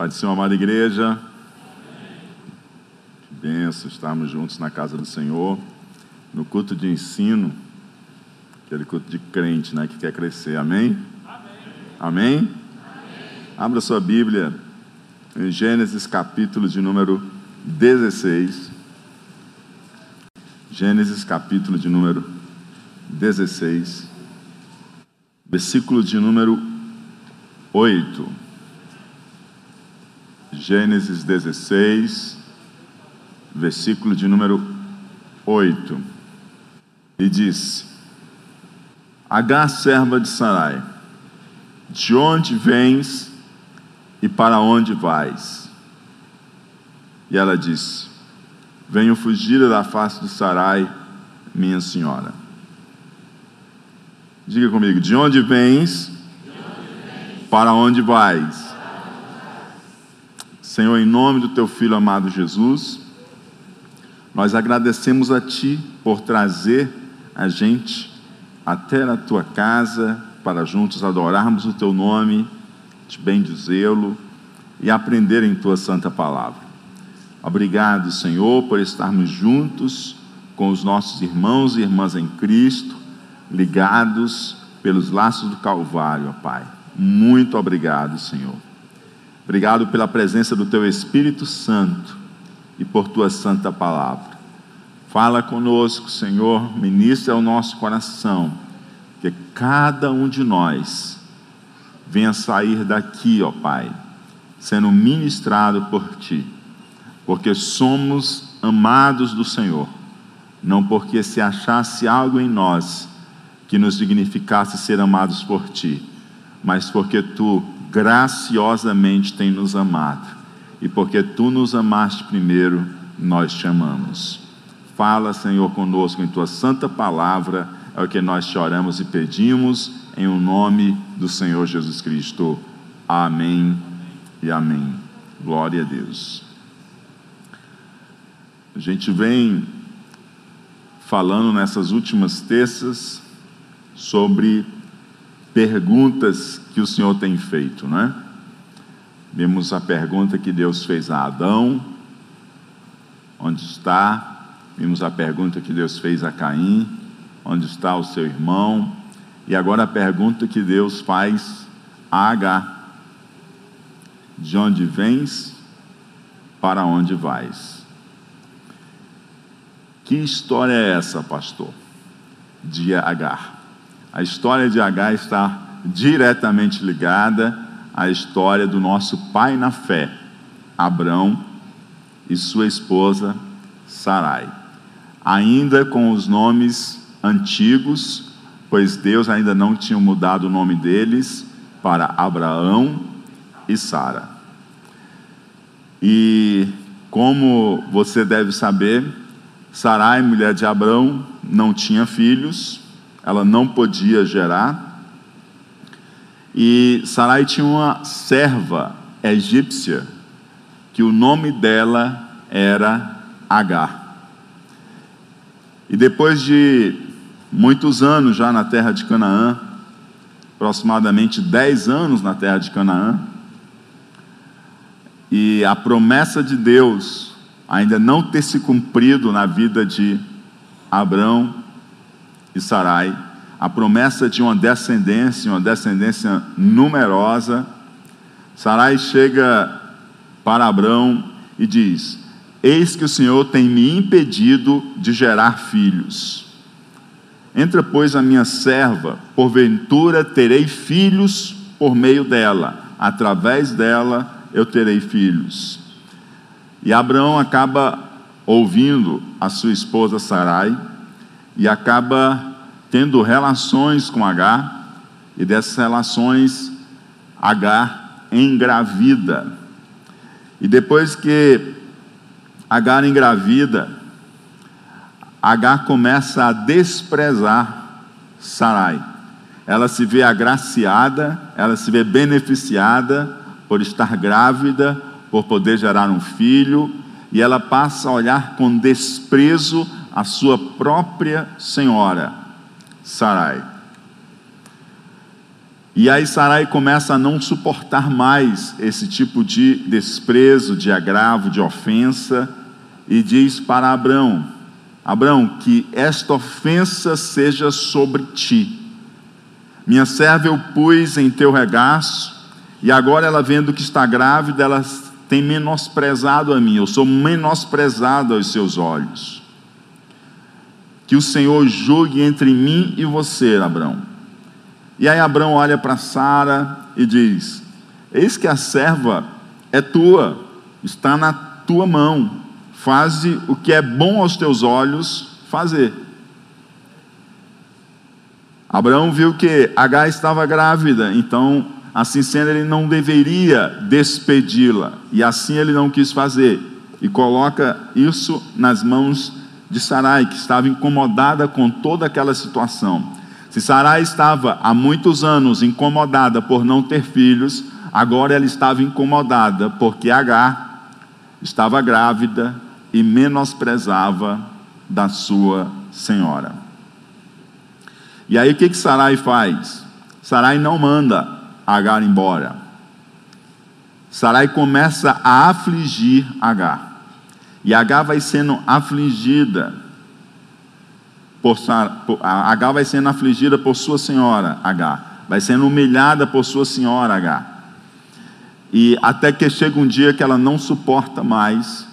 Pai do Senhor, amada igreja. Que benção estarmos juntos na casa do Senhor, no culto de ensino, aquele culto de crente, né, que quer crescer. Amém? Amém? Amém? Abra sua Bíblia em Gênesis capítulo de número 16. Gênesis capítulo de número 16, versículo de número 8. Gênesis 16, versículo de número 8. E diz: Agar, serva de Sarai, de onde vens e para onde vais? E ela disse: Venho fugir da face de Sarai, minha senhora. Diga comigo: de onde vens, de onde vens? para onde vais? Senhor, em nome do teu filho amado Jesus, nós agradecemos a ti por trazer a gente até a tua casa para juntos adorarmos o teu nome, te bendizê-lo e aprender em tua santa palavra. Obrigado, Senhor, por estarmos juntos com os nossos irmãos e irmãs em Cristo, ligados pelos laços do Calvário, ó Pai. Muito obrigado, Senhor. Obrigado pela presença do Teu Espírito Santo e por Tua Santa Palavra. Fala conosco, Senhor, ministra ao nosso coração, que cada um de nós venha sair daqui, ó Pai, sendo ministrado por Ti, porque somos amados do Senhor, não porque se achasse algo em nós que nos dignificasse ser amados por Ti, mas porque Tu graciosamente tem nos amado. E porque tu nos amaste primeiro, nós te amamos. Fala, Senhor, conosco em tua santa palavra, é o que nós te oramos e pedimos, em o um nome do Senhor Jesus Cristo. Amém e amém. Glória a Deus. A gente vem falando nessas últimas terças sobre perguntas que o Senhor tem feito, né? Vimos a pergunta que Deus fez a Adão: onde está? Vimos a pergunta que Deus fez a Caim: onde está o seu irmão? E agora a pergunta que Deus faz a Agar: de onde vens? Para onde vais? Que história é essa, pastor? De Agar. A história de Agar está diretamente ligada à história do nosso pai na fé, Abrão e sua esposa Sarai. Ainda com os nomes antigos, pois Deus ainda não tinha mudado o nome deles para Abraão e Sara. E como você deve saber, Sarai, mulher de Abrão, não tinha filhos, ela não podia gerar, e Sarai tinha uma serva egípcia, que o nome dela era Agar. E depois de muitos anos já na terra de Canaã, aproximadamente 10 anos na terra de Canaã, e a promessa de Deus ainda não ter se cumprido na vida de Abrão e Sarai, a promessa de uma descendência, uma descendência numerosa. Sarai chega para Abraão e diz: Eis que o Senhor tem me impedido de gerar filhos. Entra, pois, a minha serva, porventura terei filhos por meio dela, através dela eu terei filhos. E Abraão acaba ouvindo a sua esposa Sarai e acaba tendo relações com Agar, e dessas relações, Agar engravida. E depois que Agar engravida, Agar começa a desprezar Sarai. Ela se vê agraciada, ela se vê beneficiada por estar grávida, por poder gerar um filho, e ela passa a olhar com desprezo a sua própria senhora. Sarai. E aí Sarai começa a não suportar mais esse tipo de desprezo, de agravo, de ofensa, e diz para Abraão: Abraão, que esta ofensa seja sobre ti. Minha serva eu pus em teu regaço, e agora ela vendo que está grávida, ela tem menosprezado a mim, eu sou menosprezado aos seus olhos. Que o Senhor julgue entre mim e você, Abraão. E aí Abraão olha para Sara e diz: Eis que a serva é tua, está na tua mão, faze o que é bom aos teus olhos fazer. Abraão viu que Agar estava grávida, então, assim sendo, ele não deveria despedi-la, e assim ele não quis fazer, e coloca isso nas mãos de Sarai, que estava incomodada com toda aquela situação. Se Sarai estava há muitos anos incomodada por não ter filhos, agora ela estava incomodada porque Agar estava grávida e menosprezava da sua senhora. E aí o que, que Sarai faz? Sarai não manda Agar embora. Sarai começa a afligir Agar. E Agar vai sendo afligida por H vai sendo afligida por sua senhora, H. Vai sendo humilhada por sua senhora, H. E até que chega um dia que ela não suporta mais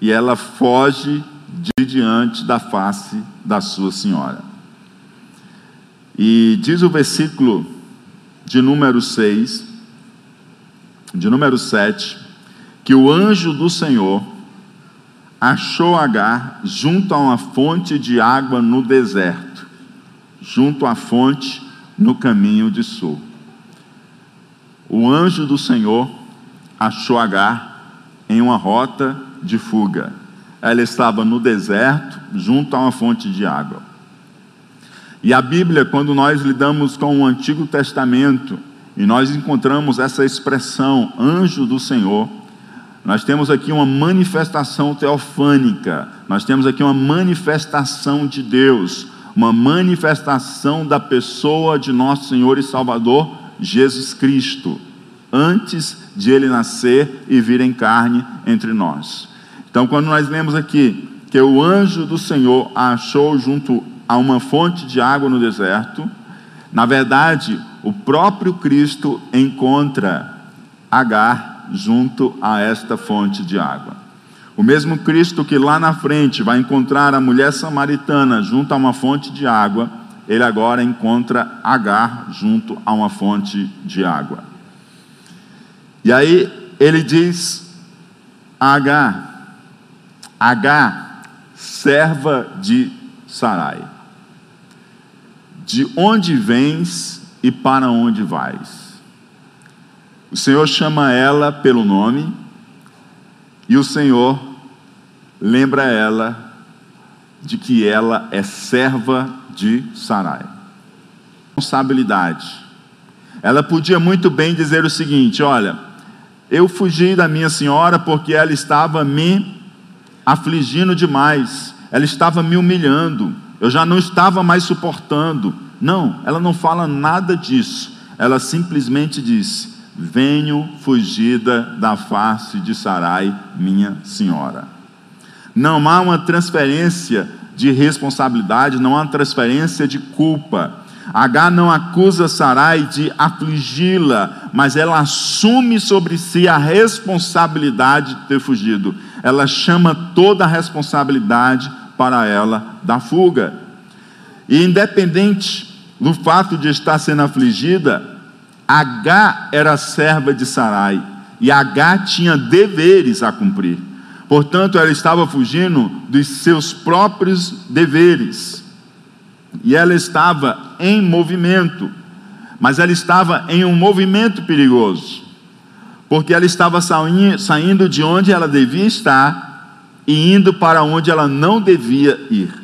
e ela foge de diante da face da sua senhora. E diz o versículo de número 6, de número 7, que o anjo do Senhor achou Agar junto a uma fonte de água no deserto, junto à fonte no caminho de sul. O anjo do Senhor achou Agar em uma rota de fuga. Ela estava no deserto, junto a uma fonte de água. E a Bíblia, quando nós lidamos com o Antigo Testamento, e nós encontramos essa expressão, anjo do Senhor, nós temos aqui uma manifestação teofânica, nós temos aqui uma manifestação de Deus, uma manifestação da pessoa de nosso Senhor e Salvador Jesus Cristo, antes de ele nascer e vir em carne entre nós. Então, quando nós lemos aqui que o anjo do Senhor a achou junto a uma fonte de água no deserto, na verdade, o próprio Cristo encontra Agar junto a esta fonte de água. O mesmo Cristo que lá na frente vai encontrar a mulher samaritana junto a uma fonte de água, ele agora encontra Agar junto a uma fonte de água. E aí ele diz a Agar, Agar, serva de Sarai, de onde vens e para onde vais? O Senhor chama ela pelo nome e o Senhor lembra ela de que ela é serva de Sarai. Responsabilidade. Ela podia muito bem dizer o seguinte: olha, eu fugi da minha senhora porque ela estava me afligindo demais, ela estava me humilhando, eu já não estava mais suportando. Não, ela não fala nada disso. Ela simplesmente disse: Venho fugida da face de Sarai, minha senhora. Não há uma transferência de responsabilidade, não há uma transferência de culpa. H não acusa Sarai de afligi-la, mas ela assume sobre si a responsabilidade de ter fugido. Ela chama toda a responsabilidade para ela da fuga. E independente do fato de estar sendo afligida, H era serva de Sarai e H tinha deveres a cumprir. Portanto, ela estava fugindo dos seus próprios deveres. E ela estava em movimento, mas ela estava em um movimento perigoso, porque ela estava saindo de onde ela devia estar e indo para onde ela não devia ir.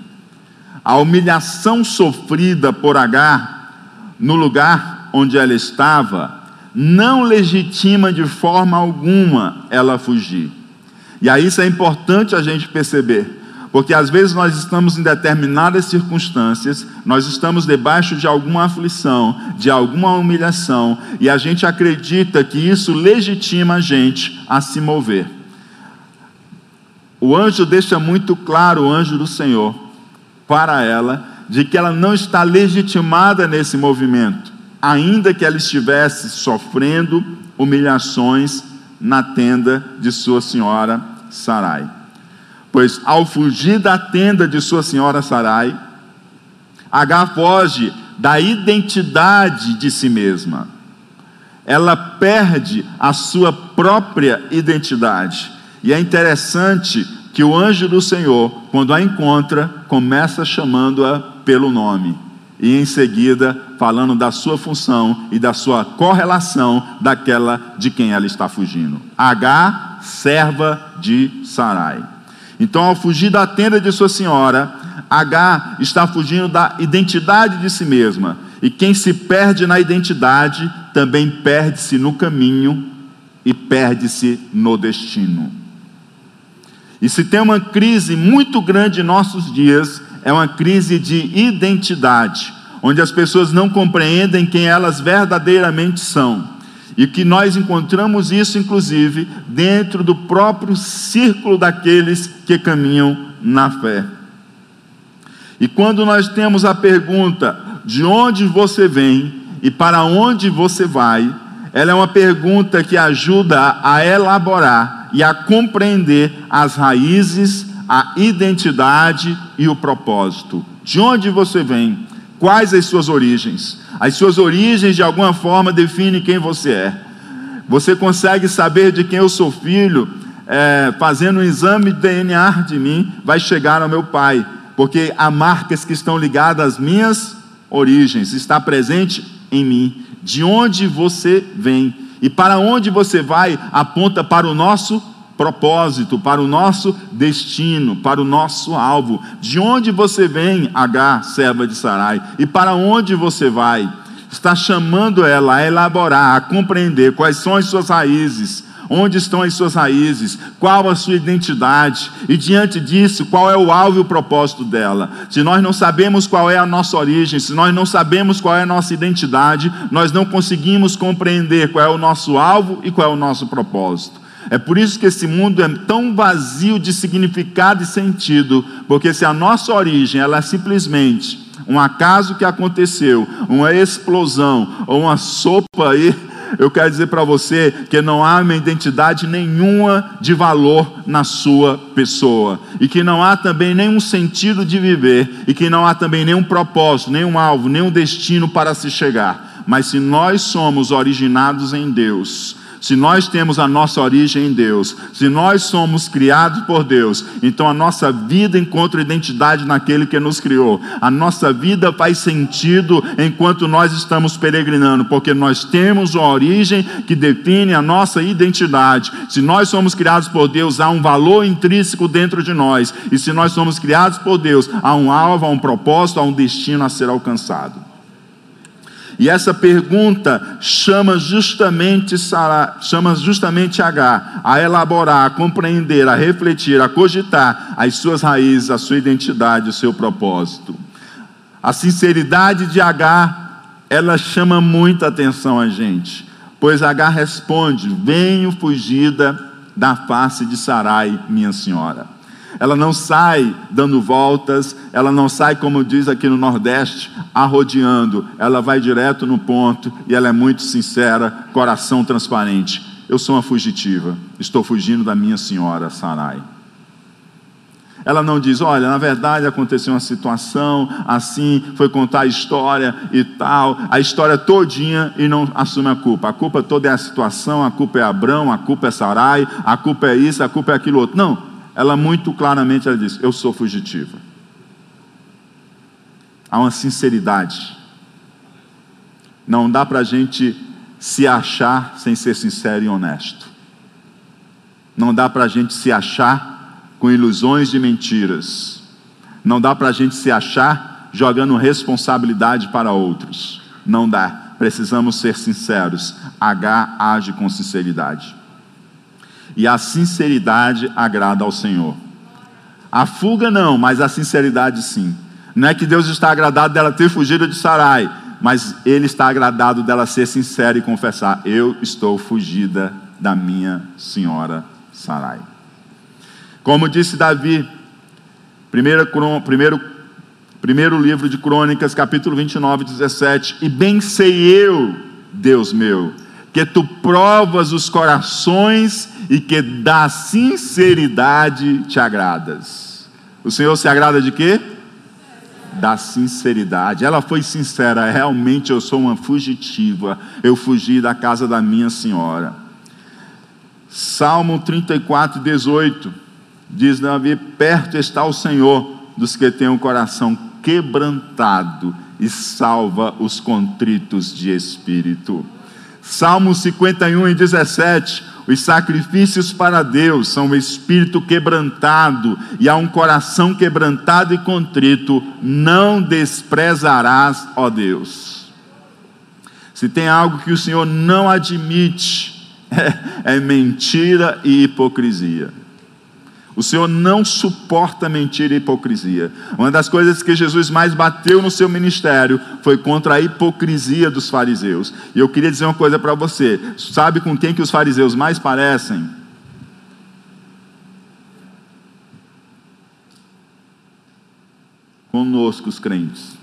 A humilhação sofrida por Agar no lugar onde ela estava, não legitima de forma alguma ela fugir. E aí isso é importante a gente perceber, Porque às vezes nós estamos em determinadas circunstâncias, nós estamos debaixo de alguma aflição, de alguma humilhação, e a gente acredita que isso legitima a gente a se mover. O anjo deixa muito claro, o anjo do Senhor, para ela, de que ela não está legitimada nesse movimento, ainda que ela estivesse sofrendo humilhações na tenda de sua senhora Sarai. Pois ao fugir da tenda de sua senhora Sarai, H foge da identidade de si mesma. Ela perde a sua própria identidade. E é interessante que o anjo do Senhor, quando a encontra, começa chamando-a pelo nome. E em seguida, falando da sua função e da sua correlação daquela de quem ela está fugindo. H, serva de Sarai. Então, ao fugir da tenda de sua senhora, H está fugindo da identidade de si mesma. E quem se perde na identidade também perde-se no caminho e perde-se no destino. E se tem uma crise muito grande em nossos dias, é uma crise de identidade, onde as pessoas não compreendem quem elas verdadeiramente são. E que nós encontramos isso, inclusive, dentro do próprio círculo daqueles que caminham na fé. E quando nós temos a pergunta: de onde você vem e para onde você vai? Ela é uma pergunta que ajuda a elaborar e a compreender as raízes, a identidade e o propósito. De onde você vem? Quais as suas origens? As suas origens, de alguma forma, definem quem você é. Você consegue saber de quem eu sou filho, é, fazendo um exame de DNA de mim, vai chegar ao meu pai, porque há marcas que estão ligadas às minhas origens, está presente em mim. De onde você vem e para onde você vai, aponta para o nosso propósito, para o nosso destino, para o nosso alvo. De onde você vem, H, serva de Sarai, e para onde você vai? Está chamando ela a elaborar, a compreender quais são as suas raízes, onde estão as suas raízes, qual a sua identidade, e diante disso, qual é o alvo e o propósito dela. Se nós não sabemos qual é a nossa origem, se nós não sabemos qual é a nossa identidade, nós não conseguimos compreender qual é o nosso alvo e qual é o nosso propósito. É por isso que esse mundo é tão vazio de significado e sentido, porque se a nossa origem ela é simplesmente um acaso que aconteceu, uma explosão ou uma sopa aí, eu quero dizer para você que não há uma identidade nenhuma de valor na sua pessoa, e que não há também nenhum sentido de viver, e que não há também nenhum propósito, nenhum alvo, nenhum destino para se chegar. Mas se nós somos originados em Deus, se nós temos a nossa origem em Deus, se nós somos criados por Deus, então a nossa vida encontra identidade naquele que nos criou. A nossa vida faz sentido enquanto nós estamos peregrinando, porque nós temos uma origem que define a nossa identidade. Se nós somos criados por Deus, há um valor intrínseco dentro de nós. E se nós somos criados por Deus, há um alvo, há um propósito, há um destino a ser alcançado. E essa pergunta chama justamente Sarah, chama justamente H a elaborar, a compreender, a refletir, a cogitar as suas raízes, a sua identidade, o seu propósito. A sinceridade de H, ela chama muita atenção a gente, pois H responde: Venho fugida da face de Sarai, minha senhora ela não sai dando voltas, ela não sai, como diz aqui no Nordeste, arrodeando, ela vai direto no ponto e ela é muito sincera, coração transparente. Eu sou uma fugitiva, estou fugindo da minha senhora Sarai. Ela não diz, olha, na verdade aconteceu uma situação assim, foi contar a história e tal, a história todinha e não assume a culpa. A culpa toda é a situação, a culpa é Abrão, a culpa é Sarai, a culpa é isso, a culpa é aquilo outro. Não, ela muito claramente ela diz: Eu sou fugitiva. Há uma sinceridade. Não dá para a gente se achar sem ser sincero e honesto. Não dá para a gente se achar com ilusões de mentiras. Não dá para a gente se achar jogando responsabilidade para outros. Não dá. Precisamos ser sinceros. H age com sinceridade. E a sinceridade agrada ao Senhor. A fuga não, mas a sinceridade sim. Não é que Deus está agradado dela ter fugido de Sarai, mas Ele está agradado dela ser sincera e confessar: Eu estou fugida da minha senhora Sarai. Como disse Davi, primeiro, primeiro, primeiro livro de Crônicas, capítulo 29, 17: E bem sei eu, Deus meu, que tu provas os corações e que da sinceridade te agradas. O Senhor se agrada de quê? Da sinceridade. Ela foi sincera, realmente eu sou uma fugitiva. Eu fugi da casa da minha senhora. Salmo 34, 18. Diz Davi: Perto está o Senhor dos que têm o coração quebrantado e salva os contritos de espírito. Salmo 51 e 17: Os sacrifícios para Deus são o espírito quebrantado, e a um coração quebrantado e contrito não desprezarás, ó Deus. Se tem algo que o Senhor não admite, é, é mentira e hipocrisia. O Senhor não suporta mentira e hipocrisia. Uma das coisas que Jesus mais bateu no seu ministério foi contra a hipocrisia dos fariseus. E eu queria dizer uma coisa para você: sabe com quem que os fariseus mais parecem? Conosco, os crentes.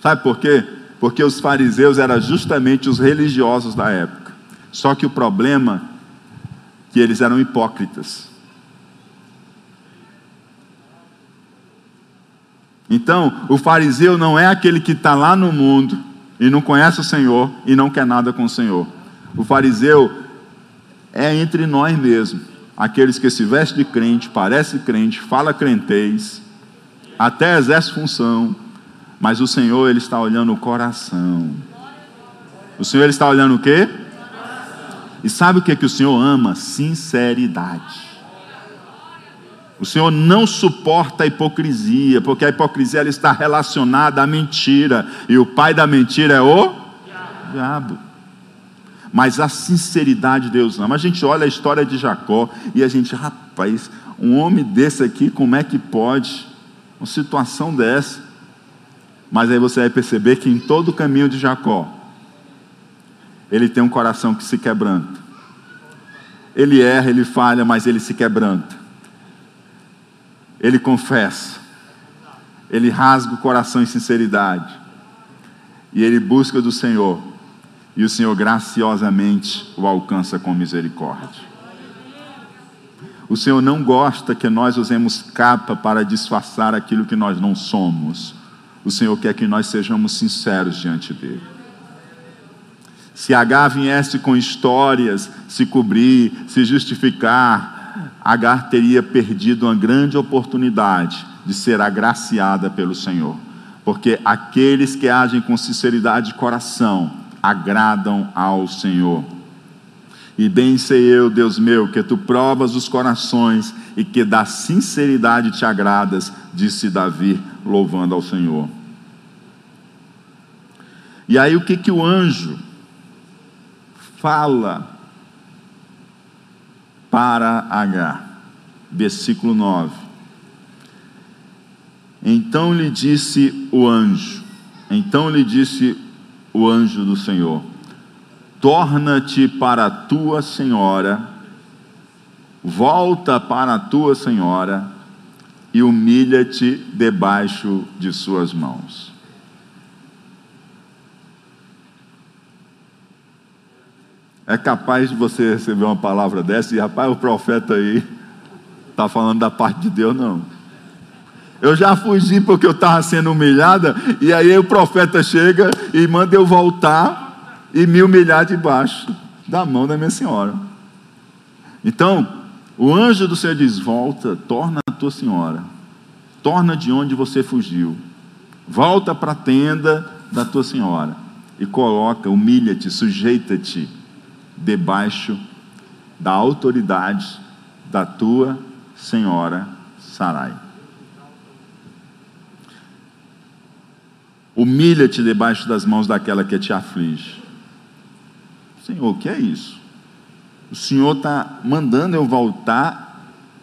Sabe por quê? Porque os fariseus eram justamente os religiosos da época. Só que o problema que eles eram hipócritas. Então, o fariseu não é aquele que está lá no mundo e não conhece o Senhor e não quer nada com o Senhor. O fariseu é entre nós mesmos, aqueles que se vestem de crente, parece crente, fala crentez, até exerce função, mas o Senhor ele está olhando o coração. O Senhor ele está olhando o quê? E sabe o que, é que o Senhor ama? Sinceridade. O Senhor não suporta a hipocrisia, porque a hipocrisia ela está relacionada à mentira, e o pai da mentira é o diabo. Mas a sinceridade Deus ama. A gente olha a história de Jacó e a gente, rapaz, um homem desse aqui, como é que pode? Uma situação dessa. Mas aí você vai perceber que em todo o caminho de Jacó, ele tem um coração que se quebranta. Ele erra, ele falha, mas ele se quebranta. Ele confessa. Ele rasga o coração em sinceridade. E ele busca do Senhor. E o Senhor graciosamente o alcança com misericórdia. O Senhor não gosta que nós usemos capa para disfarçar aquilo que nós não somos. O Senhor quer que nós sejamos sinceros diante dele. Se H viesse com histórias, se cobrir, se justificar, H teria perdido uma grande oportunidade de ser agraciada pelo Senhor. Porque aqueles que agem com sinceridade de coração agradam ao Senhor. E bem sei eu, Deus meu, que tu provas os corações e que da sinceridade te agradas, disse Davi, louvando ao Senhor. E aí o que que o anjo fala para H. Versículo 9. Então lhe disse o anjo, então lhe disse o anjo do Senhor: Torna-te para a tua senhora, volta para a tua senhora e humilha-te debaixo de suas mãos. É capaz de você receber uma palavra dessa e, rapaz, o profeta aí está falando da parte de Deus, não. Eu já fugi porque eu estava sendo humilhada, e aí o profeta chega e manda eu voltar e me humilhar debaixo da mão da minha senhora. Então, o anjo do Senhor diz: Volta, torna a tua senhora, torna de onde você fugiu, volta para a tenda da tua senhora e coloca, humilha-te, sujeita-te debaixo da autoridade da tua senhora Sarai. Humilha-te debaixo das mãos daquela que te aflige. Senhor, o que é isso? O Senhor está mandando eu voltar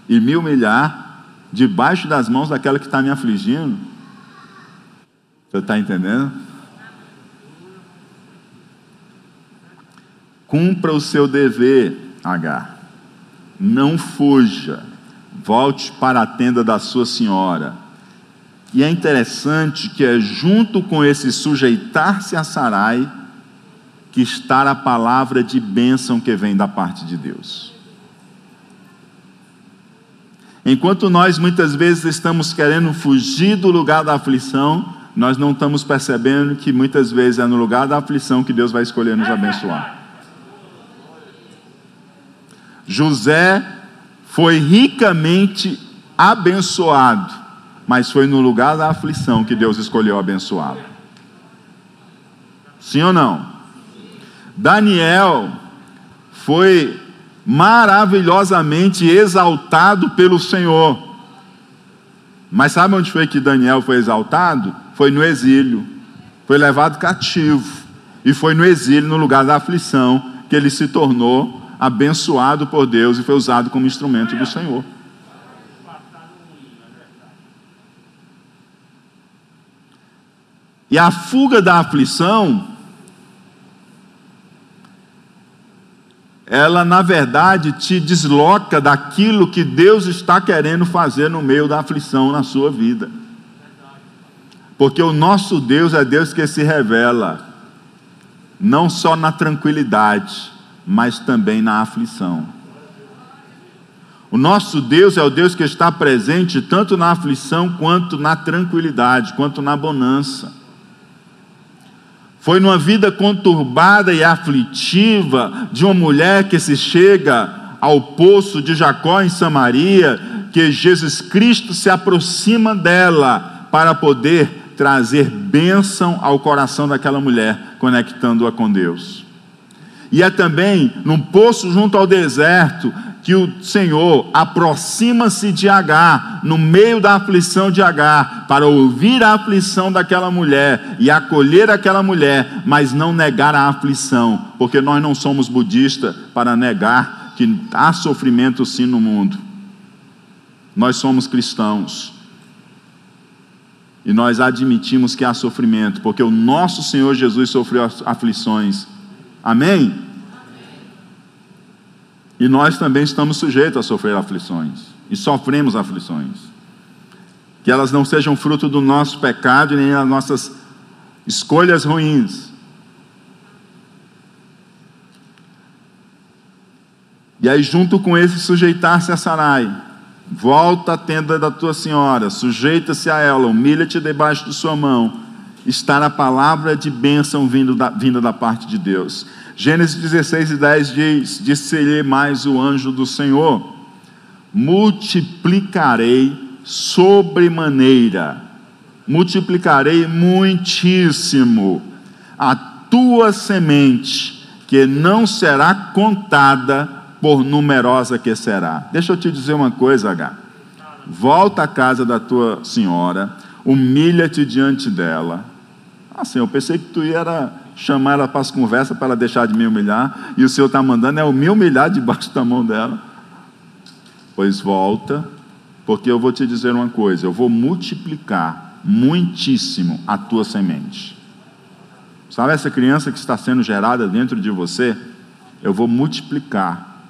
e me humilhar debaixo das mãos daquela que está me afligindo. Você está entendendo? Cumpra o seu dever, H. Não fuja. Volte para a tenda da sua senhora. E é interessante que é junto com esse sujeitar-se a Sarai que está a palavra de bênção que vem da parte de Deus. Enquanto nós muitas vezes estamos querendo fugir do lugar da aflição, nós não estamos percebendo que muitas vezes é no lugar da aflição que Deus vai escolher nos abençoar. José foi ricamente abençoado, mas foi no lugar da aflição que Deus escolheu abençoá-lo. Sim ou não? Daniel foi maravilhosamente exaltado pelo Senhor. Mas sabe onde foi que Daniel foi exaltado? Foi no exílio. Foi levado cativo. E foi no exílio, no lugar da aflição, que ele se tornou abençoado por Deus e foi usado como instrumento do Senhor. E a fuga da aflição, ela na verdade te desloca daquilo que Deus está querendo fazer no meio da aflição na sua vida. Porque o nosso Deus é Deus que se revela, não só na tranquilidade, mas também na aflição. O nosso Deus é o Deus que está presente tanto na aflição quanto na tranquilidade, quanto na bonança. Foi numa vida conturbada e aflitiva de uma mulher que se chega ao poço de Jacó em Samaria que Jesus Cristo se aproxima dela para poder trazer bênção ao coração daquela mulher, conectando-a com Deus. E é também num poço junto ao deserto que o Senhor aproxima-se de Agar, no meio da aflição de Agar, para ouvir a aflição daquela mulher e acolher aquela mulher, mas não negar a aflição, porque nós não somos budistas para negar que há sofrimento sim no mundo. Nós somos cristãos. E nós admitimos que há sofrimento, porque o nosso Senhor Jesus sofreu aflições Amém? E nós também estamos sujeitos a sofrer aflições. E sofremos aflições. Que elas não sejam fruto do nosso pecado e nem das nossas escolhas ruins. E aí, junto com esse sujeitar-se a Sarai, volta à tenda da tua senhora, sujeita-se a ela, humilha-te debaixo de sua mão está na palavra de bênção vindo da, vinda da parte de Deus. Gênesis 16 e 10 diz: Disse-lhe mais o anjo do Senhor: Multiplicarei sobremaneira, multiplicarei muitíssimo a tua semente, que não será contada por numerosa que será. Deixa eu te dizer uma coisa, H. Volta à casa da tua senhora, humilha-te diante dela Assim, eu pensei que tu ia chamar ela para as conversas para ela deixar de me humilhar, e o Senhor está mandando é o me humilhar debaixo da mão dela. Pois volta, porque eu vou te dizer uma coisa: eu vou multiplicar muitíssimo a tua semente. Sabe essa criança que está sendo gerada dentro de você? Eu vou multiplicar,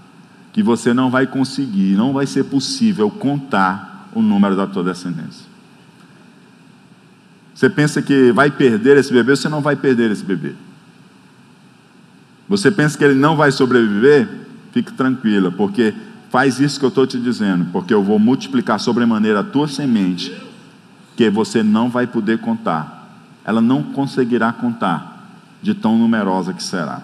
que você não vai conseguir, não vai ser possível contar o número da tua descendência. Você pensa que vai perder esse bebê, você não vai perder esse bebê. Você pensa que ele não vai sobreviver? Fique tranquila, porque faz isso que eu estou te dizendo, porque eu vou multiplicar sobremaneira a tua semente, que você não vai poder contar. Ela não conseguirá contar, de tão numerosa que será.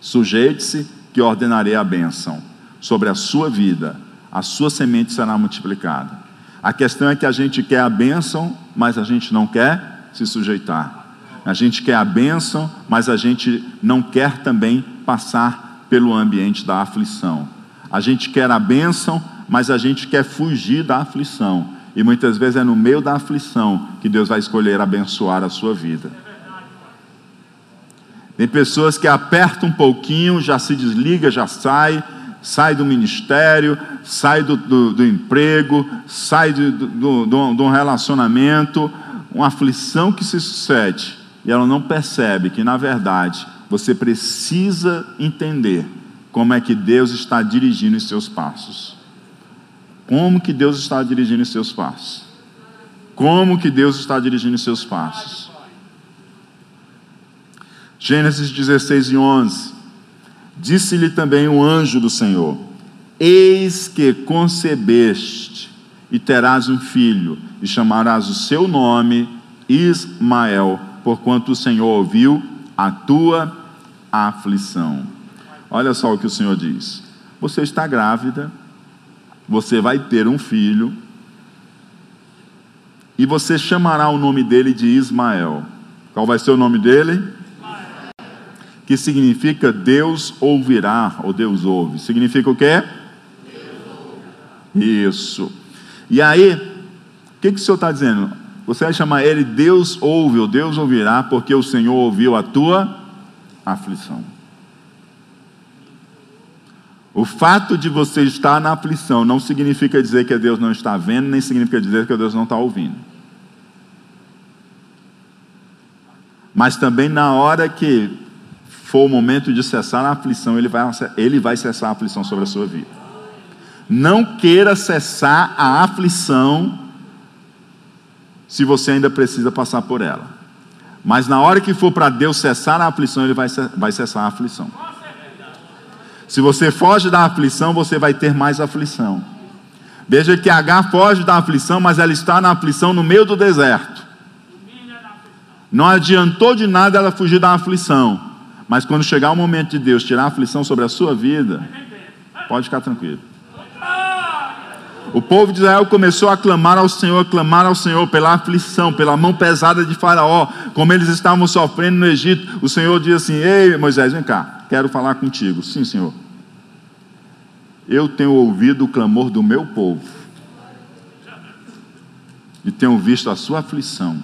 Sujeite-se, que ordenarei a bênção sobre a sua vida, a sua semente será multiplicada. A questão é que a gente quer a bênção, mas a gente não quer se sujeitar. A gente quer a bênção, mas a gente não quer também passar pelo ambiente da aflição. A gente quer a bênção, mas a gente quer fugir da aflição. E muitas vezes é no meio da aflição que Deus vai escolher abençoar a sua vida. Tem pessoas que apertam um pouquinho, já se desliga, já sai, sai do ministério, sai do, do, do emprego, sai de, do, um relacionamento, uma aflição que se sucede, e ela não percebe que, na verdade, você precisa entender como é que Deus está dirigindo os seus passos. Como que Deus está dirigindo os seus passos? Como que Deus está dirigindo os seus passos? Gênesis 16 e 11. Disse-lhe também o anjo do Senhor: Eis que concebeste e terás um filho, e chamarás o seu nome Ismael, porquanto o Senhor ouviu a tua aflição. Olha só o que o Senhor diz: Você está grávida, você vai ter um filho, e você chamará o nome dele de Ismael. Qual vai ser o nome dele? Que significa Deus ouvirá, ou Deus ouve. Significa o quê? Isso. E aí, o que, que o Senhor está dizendo? Você vai chamar ele Deus ouve, ou Deus ouvirá, porque o Senhor ouviu a tua aflição. O fato de você estar na aflição não significa dizer que Deus não está vendo, nem significa dizer que Deus não está ouvindo. Mas também na hora que for o momento de cessar a aflição, ele vai, ele vai cessar a aflição sobre a sua vida. Não queira cessar a aflição se você ainda precisa passar por ela. Mas na hora que for para Deus cessar a aflição, Ele vai, vai cessar a aflição. Se você foge da aflição, você vai ter mais aflição. Veja que H foge da aflição, mas ela está na aflição no meio do deserto. Não adiantou de nada ela fugir da aflição. Mas quando chegar o momento de Deus tirar a aflição sobre a sua vida, pode ficar tranquilo. O povo de Israel começou a clamar ao Senhor, a clamar ao Senhor pela aflição, pela mão pesada de Faraó, como eles estavam sofrendo no Egito. O Senhor diz assim: Ei, Moisés, vem cá, quero falar contigo. Sim, Senhor. Eu tenho ouvido o clamor do meu povo e tenho visto a sua aflição.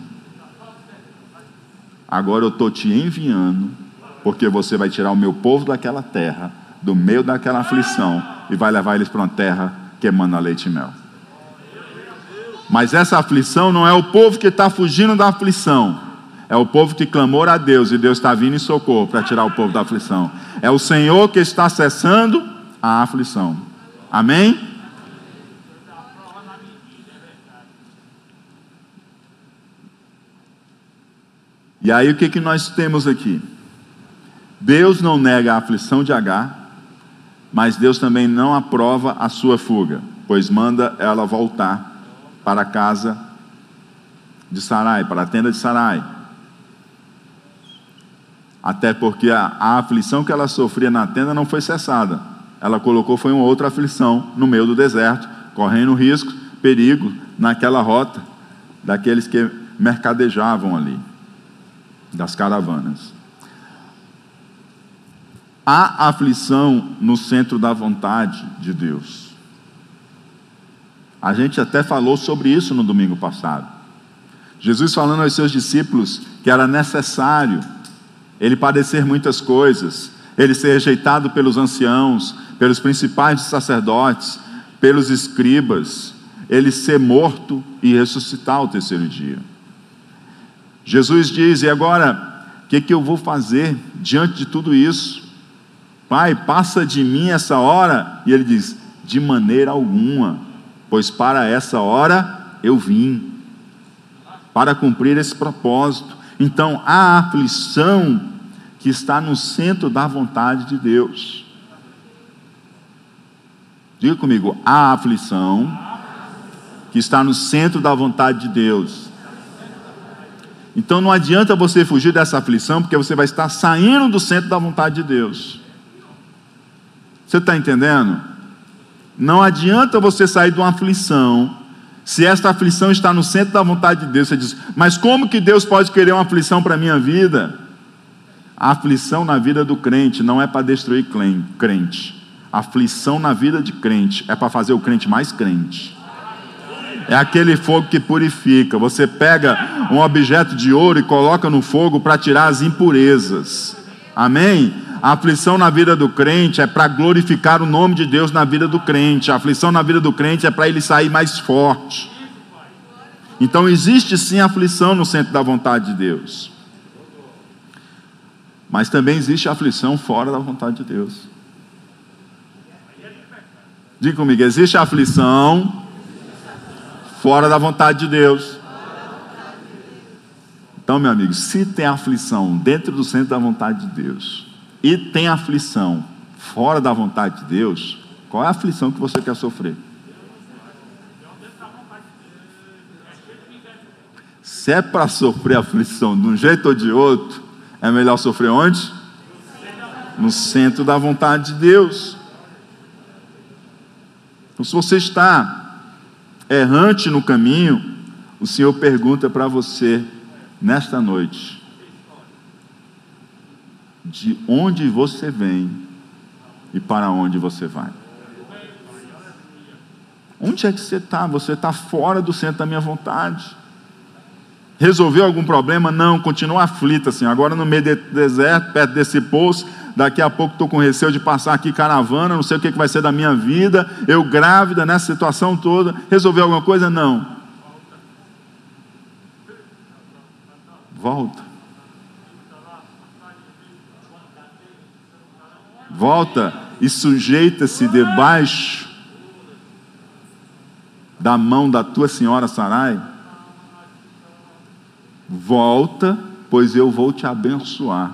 Agora eu estou te enviando porque você vai tirar o meu povo daquela terra, do meio daquela aflição, e vai levar eles para uma terra que emana leite e mel. Mas essa aflição não é o povo que está fugindo da aflição, é o povo que clamou a Deus e Deus está vindo em socorro para tirar o povo da aflição. É o Senhor que está cessando a aflição. Amém? E aí o que, que nós temos aqui? Deus não nega a aflição de Agar, mas Deus também não aprova a sua fuga, pois manda ela voltar para a casa de Sarai, para a tenda de Sarai. Até porque a, a aflição que ela sofria na tenda não foi cessada. Ela colocou foi uma outra aflição no meio do deserto, correndo risco, perigo naquela rota daqueles que mercadejavam ali, das caravanas. Há aflição no centro da vontade de Deus. A gente até falou sobre isso no domingo passado. Jesus falando aos seus discípulos que era necessário ele padecer muitas coisas, ele ser rejeitado pelos anciãos, pelos principais sacerdotes, pelos escribas, ele ser morto e ressuscitar ao terceiro dia. Jesus diz: E agora, o que, que eu vou fazer diante de tudo isso? Pai, passa de mim essa hora. E ele diz: De maneira alguma, pois para essa hora eu vim, para cumprir esse propósito. Então, a aflição que está no centro da vontade de Deus. Diga comigo, a aflição que está no centro da vontade de Deus. Então não adianta você fugir dessa aflição, porque você vai estar saindo do centro da vontade de Deus. Você está entendendo? Não adianta você sair de uma aflição, se esta aflição está no centro da vontade de Deus. Você diz, mas como que Deus pode querer uma aflição para a minha vida? A aflição na vida do crente não é para destruir crente. A aflição na vida de crente é para fazer o crente mais crente. É aquele fogo que purifica. Você pega um objeto de ouro e coloca no fogo para tirar as impurezas. Amém? A aflição na vida do crente é para glorificar o nome de Deus na vida do crente. A aflição na vida do crente é para ele sair mais forte. Então existe sim aflição no centro da vontade de Deus. Mas também existe aflição fora da vontade de Deus. Diga comigo, existe aflição fora da vontade de Deus. Então, meu amigo, se tem aflição dentro do centro da vontade de Deus e tem aflição fora da vontade de Deus, qual é a aflição que você quer sofrer? Se é para sofrer aflição de um jeito ou de outro, é melhor sofrer onde? No centro da vontade de Deus. Então, se você está errante no caminho, o Senhor pergunta para você nesta noite: de onde você vem e para onde você vai? Onde é que você está? Você está fora do centro da minha vontade. Resolveu algum problema? Não, continua aflita assim. Agora no meio do deserto, perto desse poço, daqui a pouco estou com receio de passar aqui caravana, não sei o que vai ser da minha vida, eu grávida nessa situação toda. Resolveu alguma coisa? Não. Volta. Volta e sujeita-se debaixo da mão da tua senhora Sarai Volta, pois eu vou te abençoar.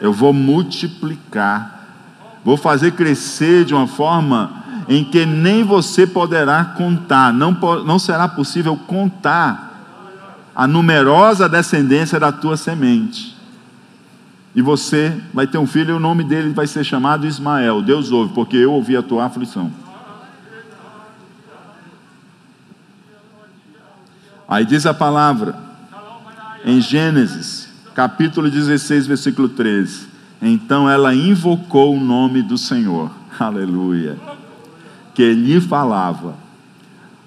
Eu vou multiplicar. Vou fazer crescer de uma forma em que nem você poderá contar, não, não será possível contar a numerosa descendência da tua semente. E você vai ter um filho e o nome dele vai ser chamado Ismael. Deus ouve, porque eu ouvi a tua aflição. Aí diz a palavra: em Gênesis, capítulo 16, versículo 13. Então ela invocou o nome do Senhor, aleluia, que lhe falava.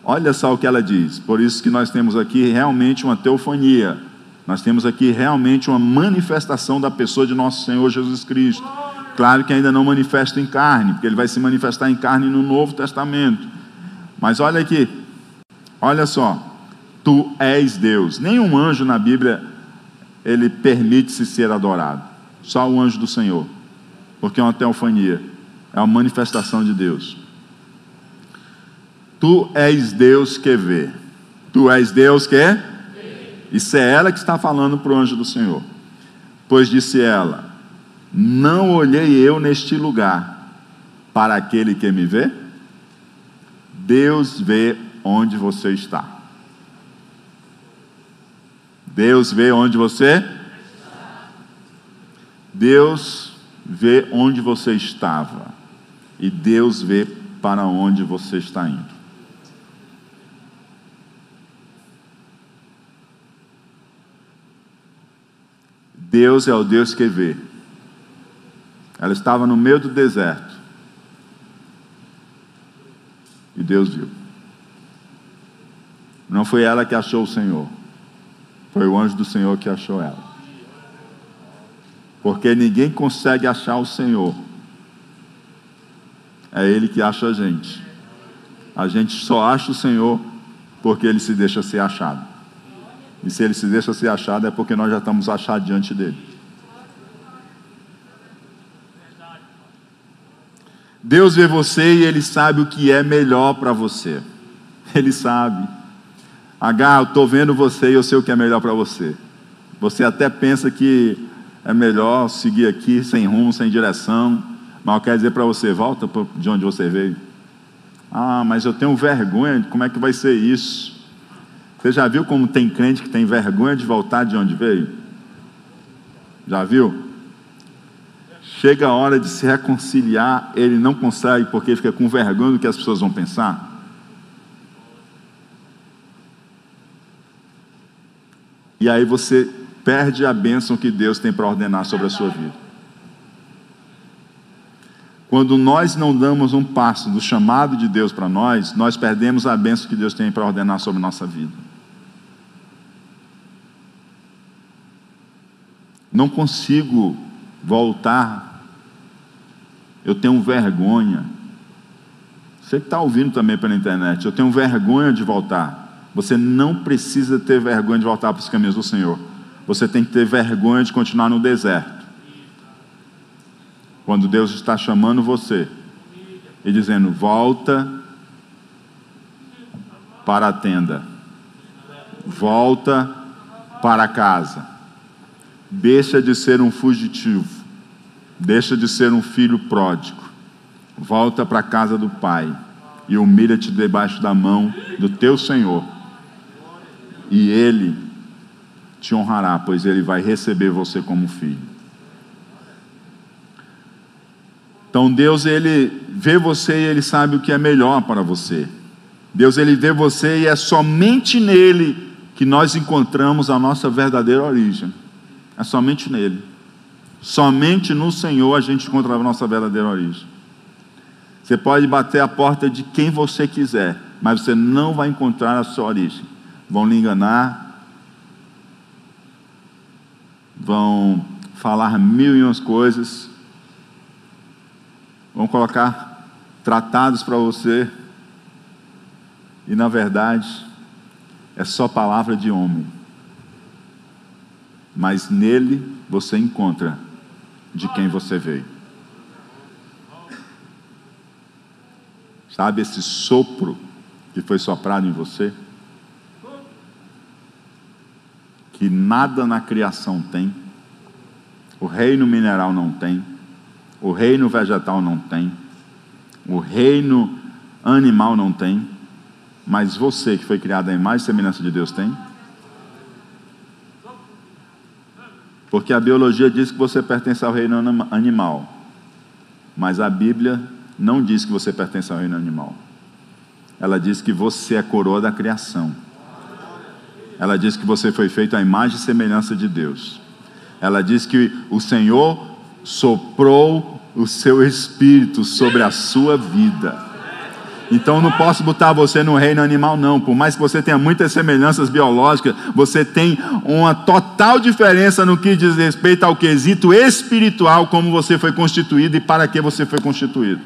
Olha só o que ela diz, por isso que nós temos aqui realmente uma teofania, nós temos aqui realmente uma manifestação da pessoa de nosso Senhor Jesus Cristo. Claro que ainda não manifesta em carne, porque ele vai se manifestar em carne no Novo Testamento. Mas olha aqui, olha só, tu és Deus. Nenhum anjo na Bíblia ele permite-se ser adorado. Só o anjo do Senhor. Porque é uma teofania, é uma manifestação de Deus. Tu és Deus que vê. Tu és Deus que? Isso é ela que está falando para o anjo do Senhor. Pois disse ela: Não olhei eu neste lugar para aquele que me vê? Deus vê onde você está. Deus vê onde você Deus vê onde você estava e Deus vê para onde você está indo. Deus é o Deus que vê. Ela estava no meio do deserto. E Deus viu. Não foi ela que achou o Senhor. Foi o anjo do Senhor que achou ela. Porque ninguém consegue achar o Senhor. É Ele que acha a gente. A gente só acha o Senhor porque Ele se deixa ser achado. E se Ele se deixa ser achado é porque nós já estamos achados diante dEle. Deus vê você e Ele sabe o que é melhor para você. Ele sabe. H, eu estou vendo você e eu sei o que é melhor para você. Você até pensa que é melhor seguir aqui sem rumo, sem direção, mas eu quero dizer para você: volta de onde você veio. Ah, mas eu tenho vergonha, como é que vai ser isso? Você já viu como tem crente que tem vergonha de voltar de onde veio? Já viu? Chega a hora de se reconciliar, ele não consegue porque fica com vergonha do que as pessoas vão pensar. E aí você perde a bênção que Deus tem para ordenar sobre a sua vida. Quando nós não damos um passo do chamado de Deus para nós, nós perdemos a bênção que Deus tem para ordenar sobre a nossa vida. Não consigo voltar Eu tenho vergonha. Você que está ouvindo também pela internet, eu tenho vergonha de voltar. Você não precisa ter vergonha de voltar para os caminhos do Senhor. Você tem que ter vergonha de continuar no deserto. Quando Deus está chamando você e dizendo: volta para a tenda, volta para casa, deixa de ser um fugitivo, deixa de ser um filho pródigo, volta para a casa do Pai e humilha-te debaixo da mão do teu Senhor, e Ele te honrará, pois Ele vai receber você como filho. Então Deus ele vê você e ele sabe o que é melhor para você. Deus ele vê você e é somente nele que nós encontramos a nossa verdadeira origem. É somente nele. Somente no Senhor a gente encontra a nossa verdadeira origem. Você pode bater a porta de quem você quiser, mas você não vai encontrar a sua origem. Vão lhe enganar, vão falar mil e umas coisas, vão colocar tratados para você, e na verdade é só palavra de homem. Mas nele você encontra de quem você veio. Sabe esse sopro que foi soprado em você? Que nada na criação tem, o reino mineral não tem, o reino vegetal não tem, o reino animal não tem, mas você que foi criado em mais semelhança de Deus tem? Porque a biologia diz que você pertence ao reino animal, mas a Bíblia não diz que você pertence ao reino animal. Ela diz que você é coroa da criação. Ela diz que você foi feito à imagem e semelhança de Deus. Ela diz que o Senhor soprou o seu espírito sobre a sua vida. Então não posso botar você no reino animal, não. Por mais que você tenha muitas semelhanças biológicas, você tem uma total diferença no que diz respeito ao quesito espiritual, como você foi constituído e para que você foi constituído.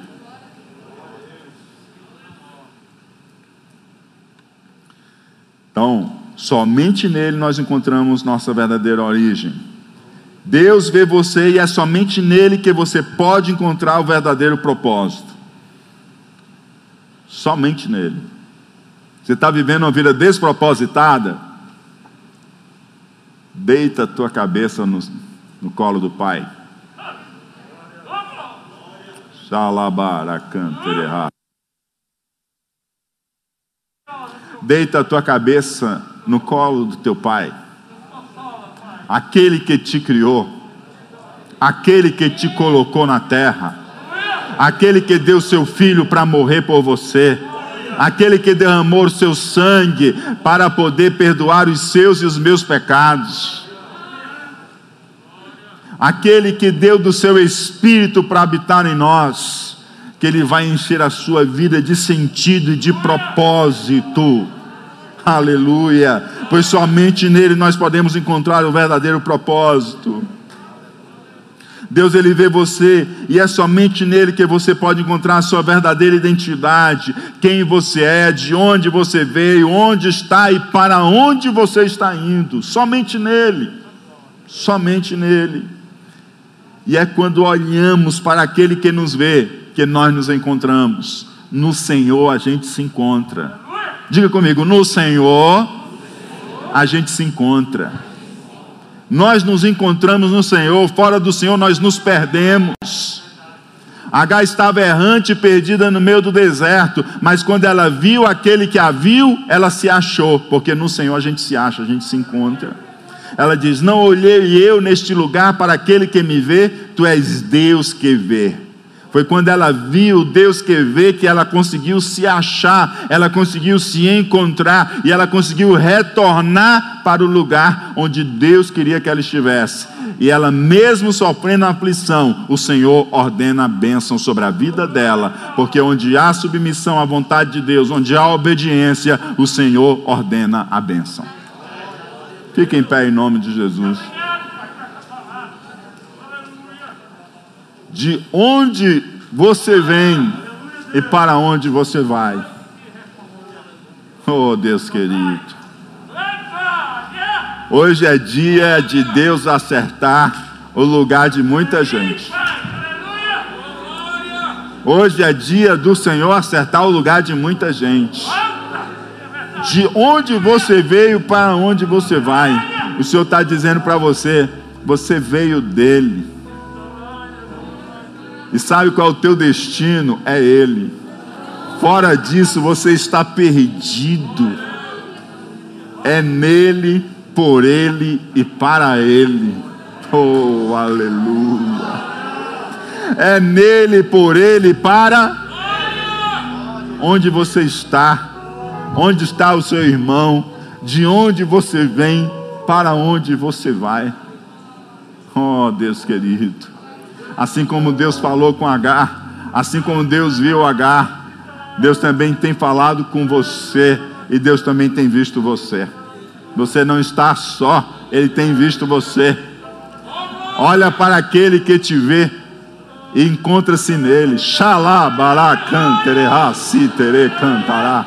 Então, somente nele nós encontramos nossa verdadeira origem. Deus vê você e é somente nele que você pode encontrar o verdadeiro propósito. Somente nele. Você está vivendo uma vida despropositada? Deita a tua cabeça no, no colo do Pai. Deita a tua cabeça no colo do teu Pai. Aquele que te criou, aquele que te colocou na terra aquele que deu seu filho para morrer por você, aquele que derramou o seu sangue para poder perdoar os seus e os meus pecados, aquele que deu do seu espírito para habitar em nós, que ele vai encher a sua vida de sentido e de propósito. Aleluia! Pois somente nele nós podemos encontrar o verdadeiro propósito. Deus ele vê você e é somente nele que você pode encontrar a sua verdadeira identidade, quem você é, de onde você veio, onde está e para onde você está indo. Somente nele. Somente nele. E é quando olhamos para aquele que nos vê que nós nos encontramos. No Senhor a gente se encontra. Diga comigo, no Senhor a gente se encontra. Nós nos encontramos no Senhor, fora do Senhor nós nos perdemos. H estava errante e perdida no meio do deserto, mas quando ela viu aquele que a viu, ela se achou, porque no Senhor a gente se acha, a gente se encontra. Ela diz: Não olhei eu neste lugar para aquele que me vê, tu és Deus que vê. Foi quando ela viu Deus que vê que ela conseguiu se achar, ela conseguiu se encontrar e ela conseguiu retornar para o lugar onde Deus queria que ela estivesse. E ela, mesmo sofrendo a aflição, o Senhor ordena a bênção sobre a vida dela, porque onde há submissão à vontade de Deus, onde há obediência, o Senhor ordena a bênção. Fique em pé em nome de Jesus. De onde você vem e para onde você vai. Oh, Deus querido. Hoje é dia de Deus acertar o lugar de muita gente. Hoje é dia do Senhor acertar o lugar de muita gente. De onde você veio para onde você vai. O Senhor está dizendo para você: você veio dele. E sabe qual é o teu destino? É Ele. Fora disso, você está perdido. É nele, por Ele e para Ele. Oh, aleluia. É nele, por Ele, para onde você está, onde está o seu irmão, de onde você vem, para onde você vai. Oh, Deus querido. Assim como Deus falou com Agar, assim como Deus viu Agar, Deus também tem falado com você e Deus também tem visto você. Você não está só, Ele tem visto você. Olha para aquele que te vê e encontra-se nele. Xalá, bará, si, tere, cantará.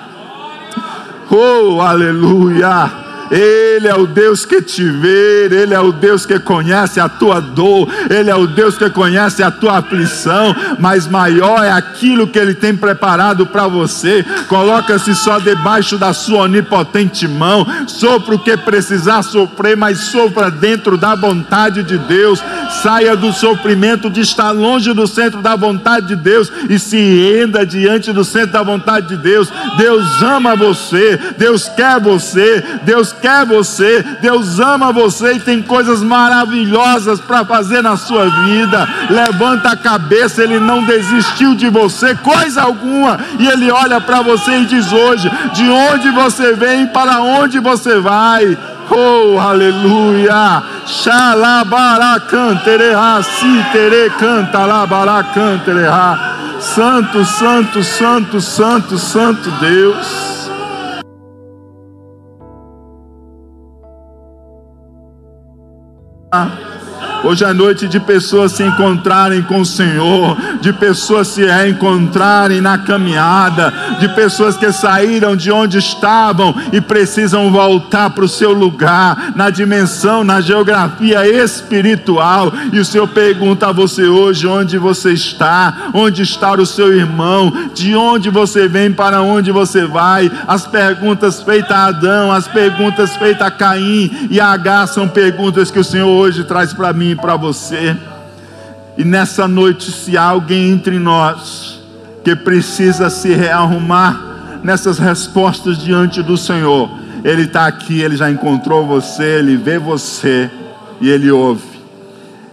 Oh, aleluia! Ele é o Deus que te vê, Ele é o Deus que conhece a tua dor, Ele é o Deus que conhece a tua aflição, mas maior é aquilo que Ele tem preparado para você. Coloca-se só debaixo da sua onipotente mão, sopra o que precisar sofrer, mas sopra dentro da vontade de Deus. Saia do sofrimento de estar longe do centro da vontade de Deus e se renda diante do centro da vontade de Deus. Deus ama você, Deus quer você, Deus quer você, Deus ama você e tem coisas maravilhosas para fazer na sua vida. Levanta a cabeça, Ele não desistiu de você, coisa alguma, e Ele olha para você e diz hoje: de onde você vem, para onde você vai. Oh, aleluia! Xalabaracantereha, sitere canta labaracantereha. Santo, santo, santo, santo, santo Deus. Hoje é noite de pessoas se encontrarem com o Senhor, de pessoas se reencontrarem na caminhada, de pessoas que saíram de onde estavam e precisam voltar para o seu lugar, na dimensão, na geografia espiritual. E o Senhor pergunta a você hoje: onde você está? Onde está o seu irmão? De onde você vem? Para onde você vai? As perguntas feitas a Adão, as perguntas feitas a Caim e a H são perguntas que o Senhor hoje traz para mim para você. E nessa noite, se há alguém entre nós que precisa se rearrumar nessas respostas diante do Senhor, Ele está aqui, Ele já encontrou você, Ele vê você e Ele ouve.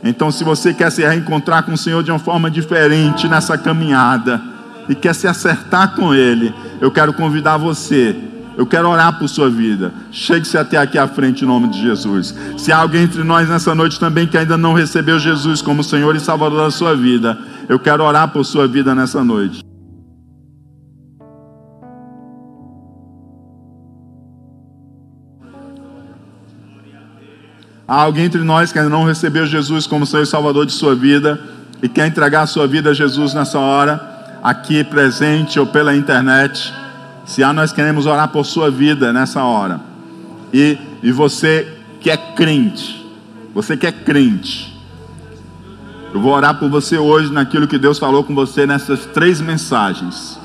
Então, se você quer se reencontrar com o Senhor de uma forma diferente nessa caminhada e quer se acertar com Ele, eu quero convidar você eu quero orar por sua vida. Chegue-se até aqui à frente em nome de Jesus. Se há alguém entre nós nessa noite também que ainda não recebeu Jesus como Senhor e Salvador da sua vida, eu quero orar por sua vida nessa noite. Há alguém entre nós que ainda não recebeu Jesus como Senhor e Salvador de sua vida e quer entregar a sua vida a Jesus nessa hora, aqui presente ou pela internet. Se há, nós queremos orar por sua vida nessa hora. E, e você que é crente, você que é crente, eu vou orar por você hoje naquilo que Deus falou com você nessas três mensagens.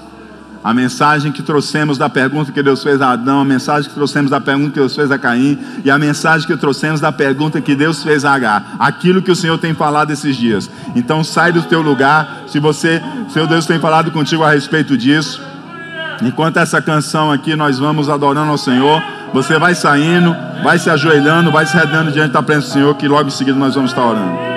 A mensagem que trouxemos da pergunta que Deus fez a Adão, a mensagem que trouxemos da pergunta que Deus fez a Caim, e a mensagem que trouxemos da pergunta que Deus fez a Agar. Aquilo que o Senhor tem falado esses dias. Então sai do teu lugar, se você, seu Deus tem falado contigo a respeito disso. Enquanto essa canção aqui nós vamos adorando ao Senhor, você vai saindo, vai se ajoelhando, vai se redando diante da presença do Senhor, que logo em seguida nós vamos estar orando.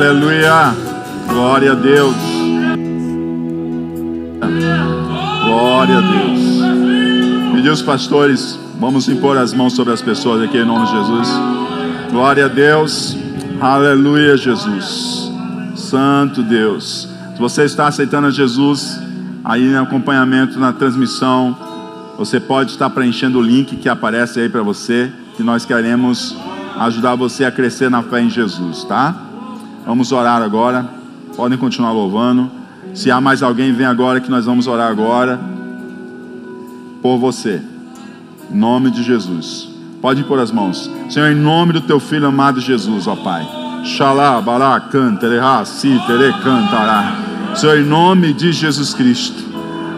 Aleluia. Glória a Deus. Glória a Deus. Pedir os pastores, vamos impor as mãos sobre as pessoas aqui em nome de Jesus. Glória a Deus. Aleluia, Jesus. Santo Deus. Se você está aceitando Jesus, aí no acompanhamento na transmissão, você pode estar preenchendo o link que aparece aí para você, que nós queremos ajudar você a crescer na fé em Jesus, tá? Vamos orar agora. Podem continuar louvando. Se há mais alguém, vem agora que nós vamos orar agora por você. Em nome de Jesus. Pode pôr as mãos. Senhor, em nome do teu filho amado Jesus, ó Pai. Xalá, bará, cantará, si, tere, cantará. Senhor, em nome de Jesus Cristo.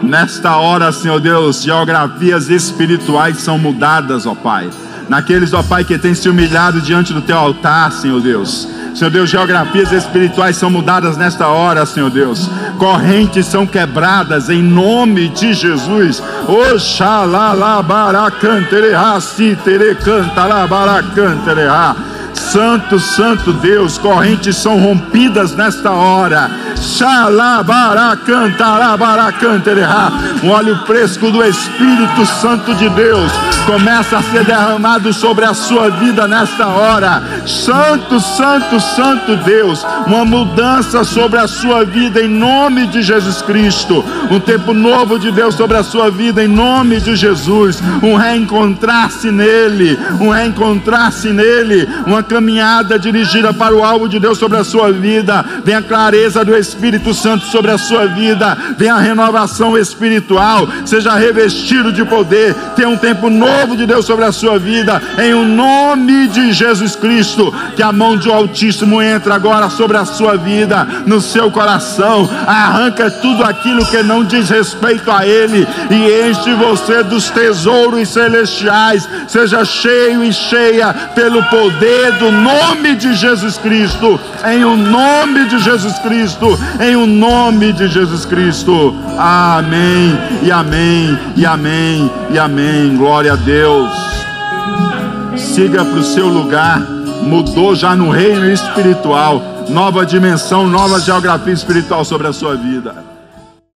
Nesta hora, Senhor Deus, geografias espirituais são mudadas, ó Pai. Naqueles, ó Pai, que têm se humilhado diante do teu altar, Senhor Deus. Senhor Deus, geografias espirituais são mudadas nesta hora, Senhor Deus. Correntes são quebradas em nome de Jesus. Oxalá, baracantereá, si, tere, cantará, baracantereá. Santo, Santo Deus, correntes são rompidas nesta hora. Um óleo fresco do Espírito Santo de Deus começa a ser derramado sobre a sua vida nesta hora. Santo, Santo, Santo Deus, uma mudança sobre a sua vida em nome de Jesus Cristo. Um tempo novo de Deus sobre a sua vida em nome de Jesus. Um reencontrar-se nele, um reencontrar-se nele, uma caminhada dirigida para o alvo de Deus sobre a sua vida. Vem a clareza do Espírito Santo sobre a sua vida. Vem a renovação espiritual. Seja revestido de poder. Tenha um tempo novo de Deus sobre a sua vida. Em o nome de Jesus Cristo. Que a mão do Altíssimo entra agora sobre a sua vida, no seu coração. Arranca tudo aquilo que não diz respeito a Ele. E enche você dos tesouros celestiais. Seja cheio e cheia pelo poder do nome de Jesus Cristo. Em o nome de Jesus Cristo. Em o nome de Jesus Cristo. Amém. E amém. E amém. E amém. Glória a Deus. Siga para o seu lugar. Mudou já no reino espiritual. Nova dimensão, nova geografia espiritual sobre a sua vida.